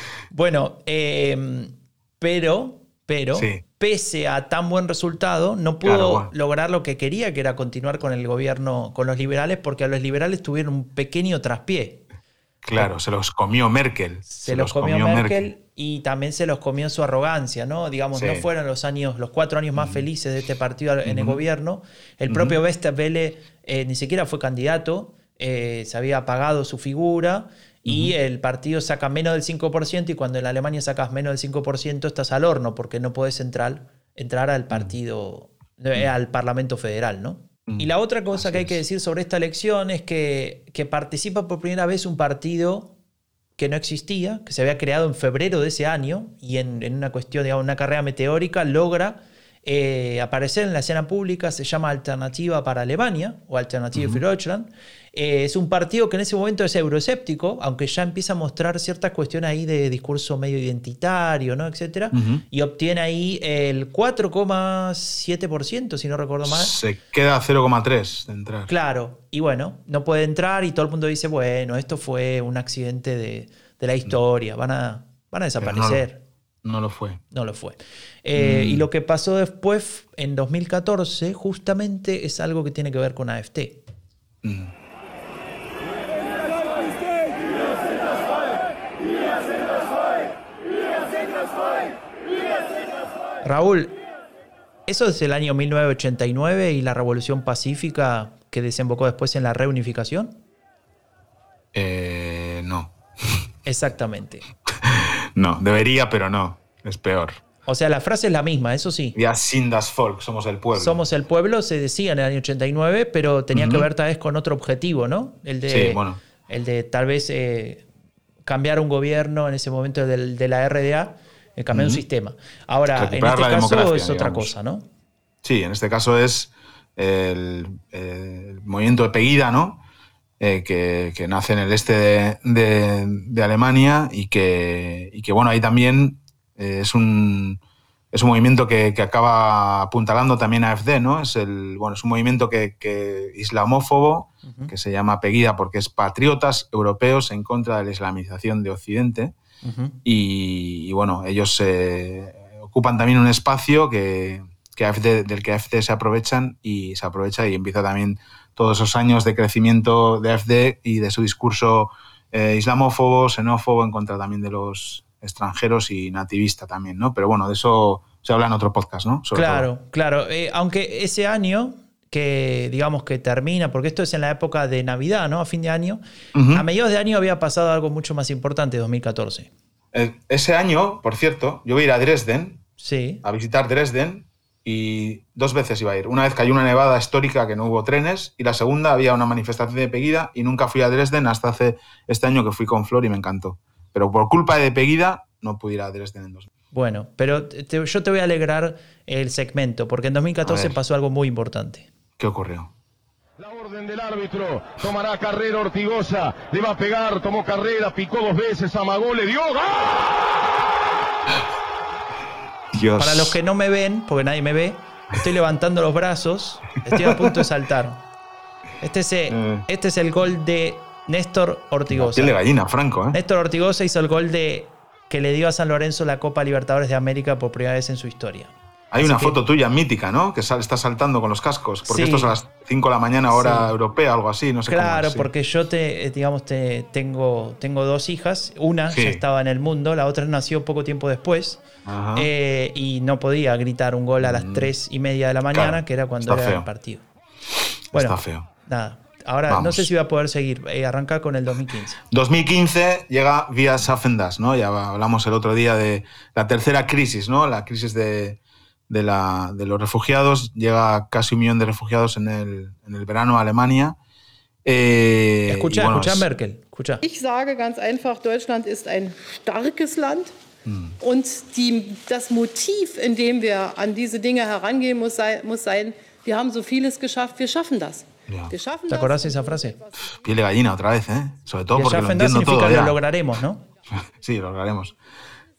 bueno, eh, pero, pero, pese a tan buen resultado, no pudo lograr lo que quería, que era continuar con el gobierno, con los liberales, porque a los liberales tuvieron un pequeño traspié. Claro, se los comió Merkel. Se, los, comió, Merkel, y también se los comió su arrogancia, ¿no? Digamos, no fueron los años, los cuatro años más felices de este partido en el gobierno. El propio Westerwelle eh, ni siquiera fue candidato, eh, se había apagado su figura y el partido saca menos del 5% y cuando en Alemania sacas menos del 5% estás al horno porque no puedes entrar, entrar al partido, eh, al Parlamento Federal, ¿no? Y la otra cosa que hay que decir sobre esta elección es que, que, participa por primera vez un partido que no existía, que se había creado en febrero de ese año y en, en una cuestión, digamos, una carrera meteórica logra eh, aparecer en la escena pública, se llama Alternativa para Alemania o Alternative für Deutschland. Eh, es un partido que en ese momento es euroescéptico, aunque ya empieza a mostrar ciertas cuestiones ahí de discurso medio identitario, ¿no? etcétera, y obtiene ahí el 4,7%, si no recuerdo mal. Se queda 0,3 de entrar. Claro, y bueno, no puede entrar y todo el mundo dice, bueno, esto fue un accidente de, la historia, van a, van a desaparecer. No lo fue. No lo fue. Eh, y mm. lo que pasó después, en 2014, justamente es algo que tiene que ver con AFT. Mm. Raúl, ¿eso es el año 1989 y la Revolución Pacífica que desembocó después en la reunificación? Eh, no. Exactamente. No, debería, pero no. Es peor. O sea, la frase es la misma, eso sí. Ya sin das Volk, somos el pueblo. Somos el pueblo, se decía en el año 89, pero tenía que ver tal vez con otro objetivo, ¿no? El de, sí, bueno. El de tal vez eh, cambiar un gobierno en ese momento de la RDA, eh, cambiar un sistema. Ahora, en este caso es otra cosa, ¿no? Sí, en este caso es el, el movimiento de Peguida, ¿no? Eh, que, nace en el este de, Alemania y que, que, bueno, ahí también eh, es, un, es un movimiento que, acaba apuntalando también a AfD, ¿no? Es, el, bueno, es un movimiento que, islamófobo, que se llama Pegida porque es patriotas europeos en contra de la islamización de Occidente. Y, bueno, ellos eh, ocupan también un espacio que, del que AfD se aprovechan y se aprovecha y empieza también todos esos años de crecimiento de AFD y de su discurso eh, islamófobo, xenófobo, en contra también de los extranjeros y nativista también, ¿no? Pero bueno, de eso se habla en otro podcast, ¿no? claro, claro. Eh, aunque ese año que digamos que termina, porque esto es en la época de Navidad, ¿no? A fin de año. A mediados de año había pasado algo mucho más importante, 2014. Eh, ese año, por cierto, yo voy a ir a Dresden, sí. a visitar Dresden, y dos veces iba a ir. Una vez cayó una nevada histórica que no hubo trenes y la segunda había una manifestación de Peguida y nunca fui a Dresden hasta hace este año que fui con Flor y me encantó. Pero por culpa de Peguida no pude ir a Dresden en dos Bueno, pero yo te voy a alegrar el segmento porque en 2014 pasó algo muy importante. ¿Qué ocurrió? La orden del árbitro, tomará carrera Ortigosa, le va a pegar, tomó carrera, picó dos veces, amagó, le dio. Para los que no me ven, porque nadie me ve, estoy levantando los brazos, estoy a punto de saltar. Este es, el, eh. este es el gol de Néstor Ortigosa. Tiene gallina, Franco. ¿eh? Néstor Ortigosa hizo el gol de que le dio a San Lorenzo la Copa Libertadores de América por primera vez en su historia. Hay una foto tuya mítica, ¿no? Que está saltando con los cascos. Porque esto es a las 5 de la mañana, hora europea, algo así. No sé claro, porque yo te, eh, digamos, te, tengo, tengo dos hijas. Una ya estaba en el mundo, la otra nació poco tiempo después. Eh, y no podía gritar un gol a las 3 mm. y media de la mañana, que era cuando era el partido. Bueno, está feo. Nada. Ahora, no sé si va a poder seguir. Eh, arranca con el 2015. 2015 llega vía Safendas, ¿no? Ya hablamos el otro día de la tercera crisis, ¿no? La crisis de, de, la, de los refugiados. Llega casi un millón de refugiados en el, en el verano a Alemania. Eh, escucha, bueno, escucha Merkel. Escucha. Ich sage ganz einfach, Deutschland ist ein starkes Land. Hm. Und die, das Motiv, in dem wir an diese Dinge herangehen, muss, sei, muss sein, wir haben so vieles geschafft, wir schaffen das. Ja. Wir schaffen ¿Te acordás de esa frase? Piel de gallina otra vez, ¿eh? Sobre todo porque lo entiendo todo. Ya. Lo lograremos, ¿no? sí, lo lograremos.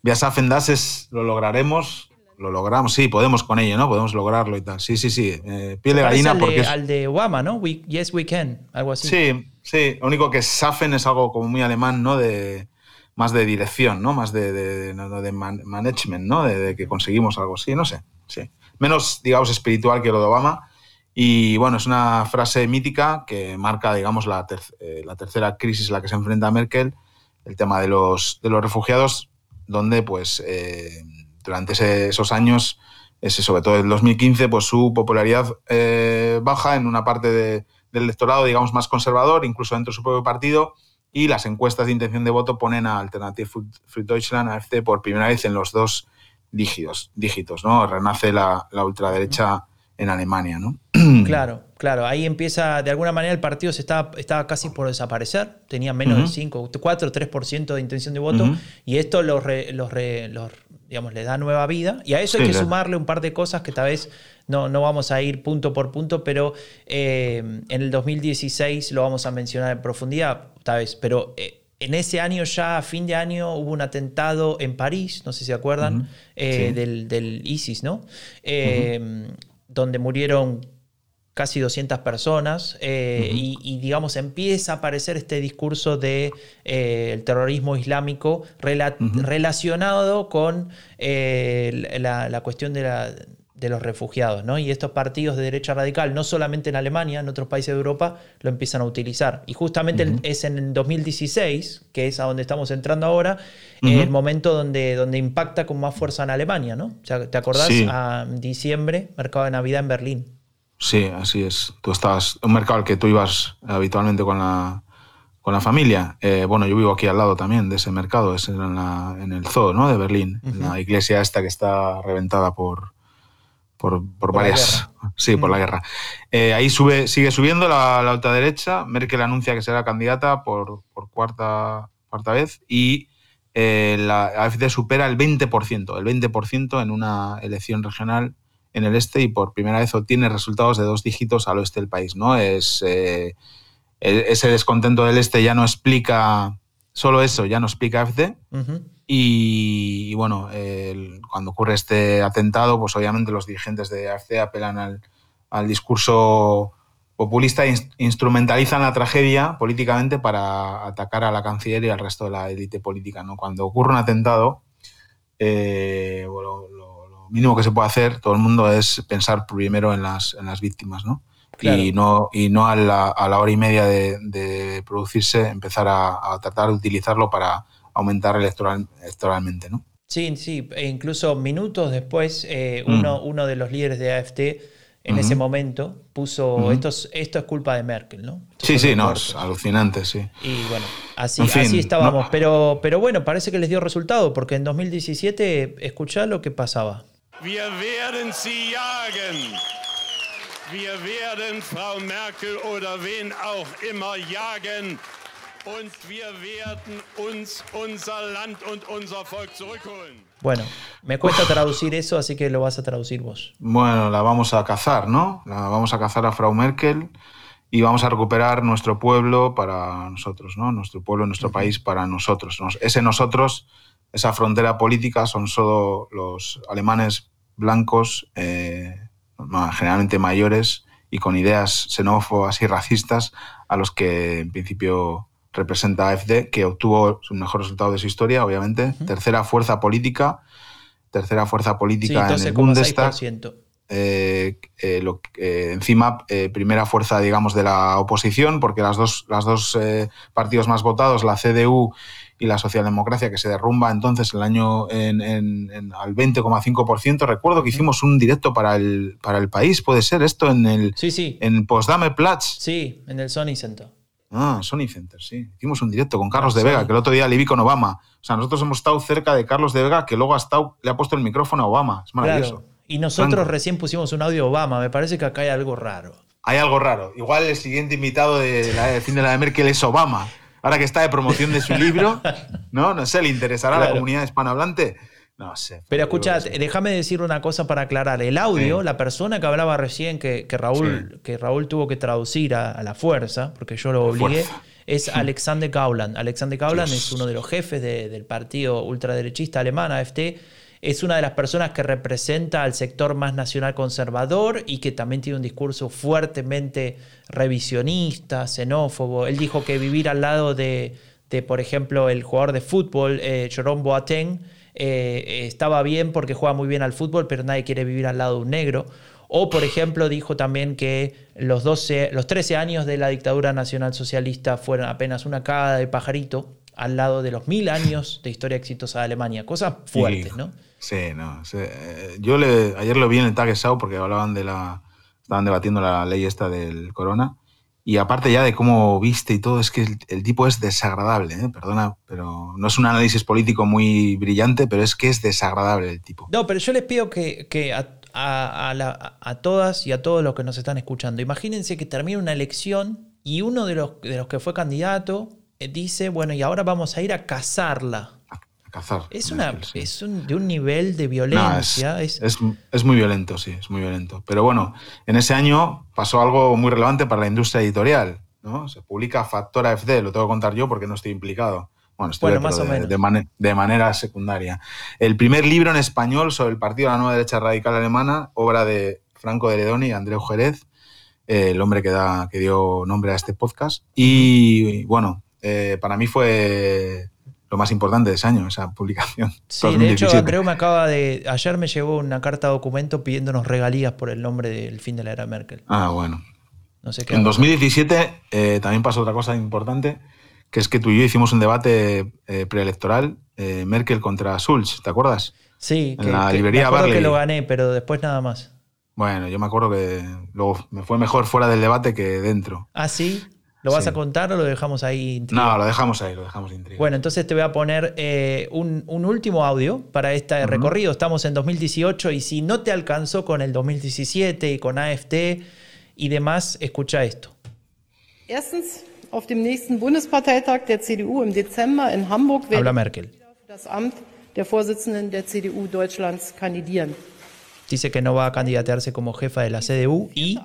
Wir schaffen das es lo lograremos lo logramos, sí, podemos con ello, ¿no? Podemos lograrlo y tal. Sí, sí, sí. Eh, piel de gallina al porque. De, es- al de Obama, ¿no? We- yes, we can. Algo así. Sí, sí. Lo único que Safen es algo como muy alemán, ¿no? De más de dirección, ¿no? Más de, de, de- man- management, ¿no? De, de que conseguimos algo así, no sé. Sí. Menos, digamos, espiritual que lo de Obama. Y bueno, es una frase mítica que marca, digamos, la, ter- eh, la tercera crisis a la que se enfrenta Merkel, el tema de los, de los refugiados, donde, pues, eh, durante ese- esos años, ese, sobre todo el 2015, pues su popularidad eh, baja en una parte de- del electorado, digamos, más conservador, incluso dentro de su propio partido, y las encuestas de intención de voto ponen a Alternative für Deutschland, AfD, por primera vez en los dos dígitos, dígitos ¿no? Renace la, la ultraderecha en Alemania, ¿no? Claro, claro. Ahí empieza, de alguna manera el partido se estaba, estaba casi por desaparecer. Tenía menos Ujú. del 5, 4 3% de intención de voto. Y esto los, re- los, re- los, digamos, le da nueva vida. Y a eso hay que le- sumarle un par de cosas que tal vez no, no vamos a ir punto por punto, pero eh, en el 2016 lo vamos a mencionar en profundidad, tal vez. Pero eh, en ese año ya, a fin de año, hubo un atentado en París, no sé si se acuerdan, eh, Sí. del, del ISIS, ¿no? Eh, Donde murieron casi 200 personas eh, y, y, digamos empieza a aparecer este discurso de eh, el terrorismo islámico rela- relacionado con eh, la, la cuestión de, la- de los refugiados ¿no? y estos partidos de derecha radical no solamente en Alemania en otros países de Europa lo empiezan a utilizar y justamente en- es en el 2016 que es a donde estamos entrando ahora el momento donde, donde impacta con más fuerza en Alemania ¿no? O sea, ¿te acordás? Sí. a diciembre mercado de Navidad en Berlín Sí, así es. Tú estabas, un mercado al que tú ibas habitualmente con la, con la familia. Eh, bueno, yo vivo aquí al lado también de ese mercado, es en, la- en el zoo ¿no? de Berlín, en la iglesia esta que está reventada por, por, por varias... Sí, por la guerra. Eh, ahí sube, sigue subiendo la, la ultraderecha. Merkel anuncia que será candidata por, por cuarta, cuarta vez y eh, la AfD supera el 20%, el 20% en una elección regional en el este y por primera vez obtiene resultados de dos dígitos al oeste del país. ¿no? Es, eh, e- ese descontento del este ya no explica, solo eso, ya no explica AfD. Ujú. Y, y bueno, el- cuando ocurre este atentado, pues obviamente los dirigentes de AfD apelan al, al discurso populista e ins- instrumentalizan la tragedia políticamente para atacar a la canciller y al resto de la élite política. ¿no? Cuando ocurre un atentado, eh, bueno, mínimo que se puede hacer, todo el mundo, es pensar primero en las, en las víctimas, ¿no? Claro. Y no, y no a, la, a la hora y media de, de producirse empezar a, a tratar de utilizarlo para aumentar electoral, electoralmente, ¿no? Sí, sí, e incluso minutos después, eh, Mm. uno, uno de los líderes de AfD en ese momento puso, esto, es, esto es culpa de Merkel, ¿no? Estos Sí, sí, no, muertos. es alucinante, sí. Y bueno, así, En fin, así estábamos. no- Pero, pero bueno, parece que les dio resultado, porque en 2017, escuchá lo que pasaba. Wir werden sie jagen. Wir werden Frau Merkel oder wen auch immer jagen. Und wir werden uns unser Land und unser Volk zurückholen. Bueno, me cuesta traducir eso, así que lo vas a traducir vos. Bueno, la vamos a cazar, ¿no? La vamos a cazar a Frau Merkel y vamos a recuperar nuestro pueblo para nosotros, ¿no? Nuestro pueblo, nuestro país para nosotros. Nos- Ese nosotros, esa frontera política, son solo los alemanes blancos, eh, generalmente mayores y con ideas xenófobas y racistas, a los que en principio representa AfD, que obtuvo su mejor resultado de su historia, obviamente. Tercera fuerza política, tercera fuerza Sí, política en el Bundestag. 12,6%. Eh, eh, lo eh, encima, primera fuerza, digamos, de la oposición, porque las dos, las dos partidos más votados, la CDU y la Socialdemocracia, que se derrumba entonces el año en, en- en- al 20,5%. Recuerdo que hicimos un directo para el, para el país, puede ser esto, en el Sí, sí. en Potsdame Platz. Sí, en el Sony Center. Ah, Sony Center, sí. Hicimos un directo con Carlos Ah, de Vega, que el otro día le vi con Obama. O sea, nosotros hemos estado cerca de Carlos de Vega, que luego ha estado, le ha puesto el micrófono a Obama. Es maravilloso. Claro. Y nosotros Franco. recién pusimos un audio de Obama. Me parece que acá hay algo raro. Hay algo raro. Igual el siguiente invitado de la del fin de la de Merkel es Obama. Ahora que está de promoción de su libro, ¿no? No sé, ¿le interesará a la comunidad hispanohablante? No sé. Pero escucha, déjame decir una cosa para aclarar. El audio, Sí. la persona que hablaba recién, que, que Raúl, que Raúl tuvo que traducir a, a la fuerza, porque yo lo obligué, es Alexander Gauland. Alexander Gauland es uno de los jefes de- del partido ultraderechista alemán, AfD. Es una de las personas que representa al sector más nacional conservador y que también tiene un discurso fuertemente revisionista, xenófobo. Él dijo que vivir al lado de, por ejemplo, el jugador de fútbol, eh, Jerome Boateng, eh, estaba bien porque juega muy bien al fútbol, pero nadie quiere vivir al lado de un negro. O, por ejemplo, dijo también que los, 12, los 13 años de la dictadura nacional socialista fueron apenas una cagada de pajarito al lado de los mil años de historia exitosa de Alemania. Cosas fuertes, ¿no? Sí, no. Yo le, ayer lo vi en el Tagesschau porque hablaban de la. Estaban debatiendo la ley esta del corona. Y aparte ya de cómo viste y todo, es que el, tipo es desagradable, ¿eh? perdona, pero no es un análisis político muy brillante, pero es que es desagradable el tipo. No, pero yo les pido que, que a, a, a, todas y a todos los que nos están escuchando, imagínense que termina una elección y uno de los, de los que fue candidato eh, dice, bueno, y ahora vamos a ir a cazarla. Es, una, es de un nivel de violencia. es, es, muy violento, sí, es muy violento. Pero bueno, en ese año pasó algo muy relevante para la industria editorial. ¿no? Se publica Factora FD, lo tengo que contar yo porque no estoy implicado. Bueno, estoy más o de, menos. De, manera secundaria. El primer libro en español sobre el partido de la nueva derecha radical alemana, obra de Franco de Ledoni y Andreu Jerez, eh, el hombre que, da, que dio nombre a este podcast. Y bueno, eh, para mí fue lo más importante de ese año, esa publicación. Sí, de hecho, Andreu me acaba de. Ayer me llegó una carta documento pidiéndonos regalías por el nombre del fin de la era Merkel. Ah, bueno. No sé qué. En 2017 eh, también pasó otra cosa importante, que es que tú y yo hicimos un debate eh, preelectoral, eh, Merkel contra Schulz, ¿te acuerdas? Sí, en la librería me acuerdo que lo gané, pero después nada más. Bueno, yo me acuerdo que luego me fue mejor fuera del debate que dentro. ¿Ah, sí? ¿Lo vas a contar o lo dejamos ahí No, lo dejamos ahí, lo dejamos intrigado. Bueno, entonces te voy a poner eh, un, último audio para este recorrido. Estamos en 2018 y si no te alcanzó con el 2017 y con AFT y demás, escucha esto. Erstens, auf dem nächsten Bundesparteitag der CDU im Dezember in Hamburg Habla Merkel. das Amt der Vorsitzenden der CDU Deutschlands kandidieren. Dice que no va a candidatearse como jefa de la CDU y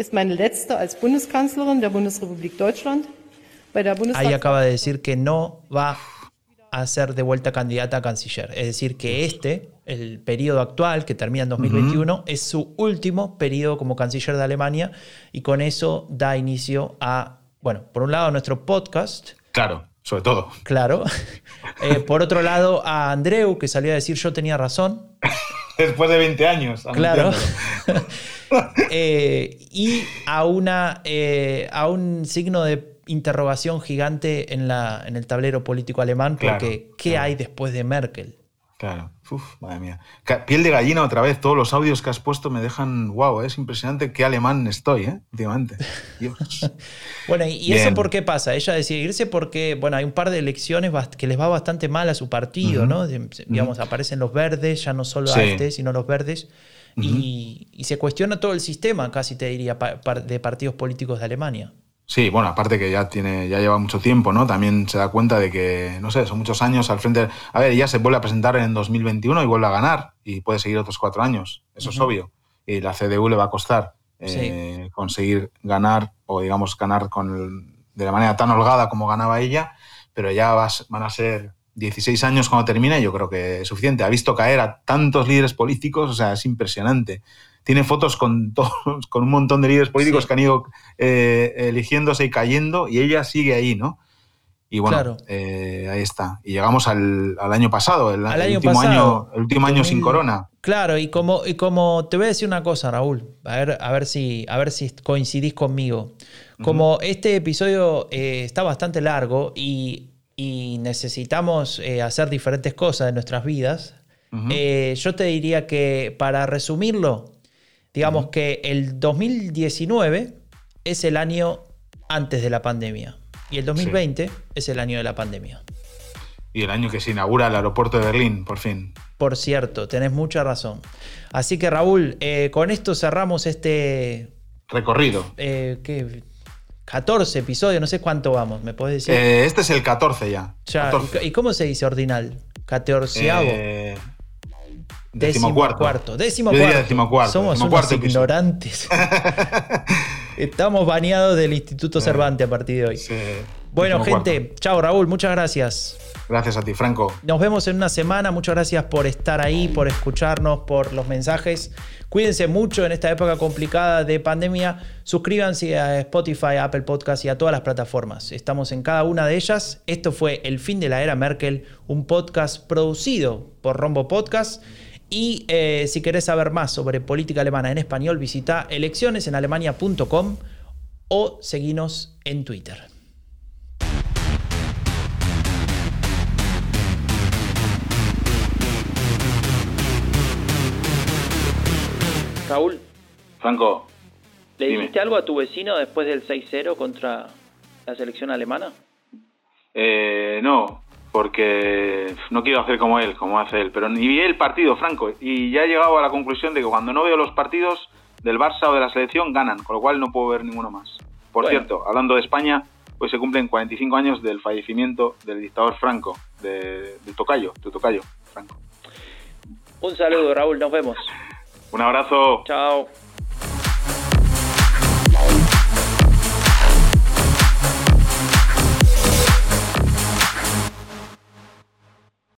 ist meine letzte als Bundeskanzlerin der Bundesrepublik Deutschland. Ahí acaba de decir que no va a ser de vuelta candidata a canciller. Es decir, que este, el periodo actual, que termina en 2021, es su último periodo como canciller de Alemania y con eso da inicio a, bueno, por un lado a nuestro podcast. Claro, sobre todo. Claro. Eh, por otro lado a Andreu, que salió a decir yo tenía razón. Después de 20 años. Claro. Eh, y a, una, eh, a un signo de interrogación gigante en, la, en el tablero político alemán, porque ¿qué hay después de Merkel? Claro, Uf, madre mía. Piel de gallina otra vez, todos los audios que has puesto me dejan, wow, es impresionante qué alemán estoy, ¿eh? Últimamente. bueno, ¿y, eso por qué pasa? Ella decide irse porque, bueno, hay un par de elecciones que les va bastante mal a su partido, ¿no? Digamos, aparecen los verdes, ya no solo a este, sino los verdes y, se cuestiona todo el sistema, casi te diría, de partidos políticos de Alemania. Sí, bueno, aparte que ya tiene, ya lleva mucho tiempo, ¿no? También se da cuenta de que, no sé, son muchos años al frente. A ver, ya se vuelve a presentar en 2021 y vuelve a ganar y puede seguir otros cuatro años, eso es obvio. Y la CDU le va a costar eh, conseguir ganar o, digamos, ganar con de la manera tan holgada como ganaba ella, pero ya van a ser 16 años cuando termine, yo creo que es suficiente. Ha visto caer a tantos líderes políticos, o sea, es impresionante. Tiene fotos con, todos, con un montón de líderes políticos que han ido eh, eligiéndose y cayendo, y ella sigue ahí, ¿no? Y bueno, eh, ahí está. Y llegamos al, año pasado, el, último, año, el último año sin corona. Claro, y como, y como te voy a decir una cosa, Raúl, a ver, a ver, si, a ver si coincidís conmigo. Como este episodio eh, está bastante largo y y necesitamos eh, hacer diferentes cosas en nuestras vidas, eh, yo te diría que para resumirlo, digamos que el 2019 es el año antes de la pandemia y el 2020 es el año de la pandemia. Y el año que se inaugura el aeropuerto de Berlín, por fin. Por cierto, tenés mucha razón. Así que Raúl, eh, con esto cerramos este... Recorrido. ¿qué? 14 episodios, no sé cuánto vamos, ¿me puedes decir? Eh, este es el 14 ya. ¿Y cómo se dice ordinal? ¿Catorceavo? Eh, décimo cuarto. Décimo cuarto. Somos unos ignorantes. Estamos baneados del Instituto Cervantes a partir de hoy. bueno, gente, chao Raúl, muchas gracias. Gracias a ti, Franco. Nos vemos en una semana. Muchas gracias por estar ahí, por escucharnos, por los mensajes. Cuídense mucho en esta época complicada de pandemia. Suscríbanse a Spotify, a Apple Podcast y a todas las plataformas. Estamos en cada una de ellas. Esto fue El fin de la era Merkel, un podcast producido por Rombo Podcast. Y eh, si querés saber más sobre política alemana en español, visita eleccionesenalemania.com o seguinos en Twitter. Raúl, Franco, ¿le Dime. dijiste algo a tu vecino después del 6-0 contra la selección alemana? eh, no, porque no quiero hacer como él, como hace él, pero ni vi el partido, Franco, y ya he llegado a la conclusión de que cuando no veo los partidos del Barça o de la selección ganan, con lo cual no puedo ver ninguno más. Por Bueno. cierto, hablando de España, hoy se cumplen 45 años del fallecimiento del dictador Franco, de, de Tocayo, tu Tocayo, Franco. Un saludo, Raúl, nos vemos. Un abrazo. Chao.